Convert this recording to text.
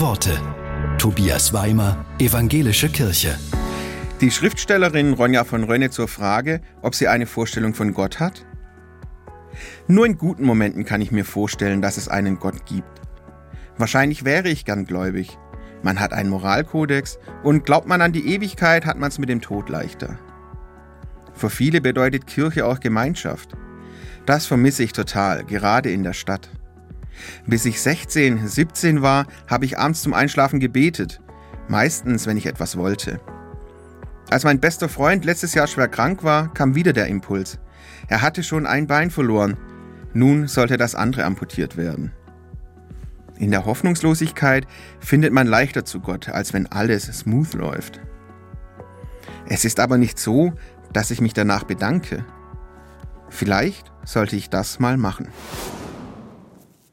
Worte. Tobias Weimer, Evangelische Kirche. Die Schriftstellerin Ronja von Rönne zur Frage, ob sie eine Vorstellung von Gott hat? Nur in guten Momenten kann ich mir vorstellen, dass es einen Gott gibt. Wahrscheinlich wäre ich gern gläubig. Man hat einen Moralkodex und glaubt man an die Ewigkeit, hat man es mit dem Tod leichter. Für viele bedeutet Kirche auch Gemeinschaft. Das vermisse ich total, gerade in der Stadt. Bis ich 16, 17 war, habe ich abends zum Einschlafen gebetet. Meistens, wenn ich etwas wollte. Als mein bester Freund letztes Jahr schwer krank war, kam wieder der Impuls. Er hatte schon ein Bein verloren. Nun sollte das andere amputiert werden. In der Hoffnungslosigkeit findet man leichter zu Gott, als wenn alles smooth läuft. Es ist aber nicht so, dass ich mich danach bedanke. Vielleicht sollte ich das mal machen.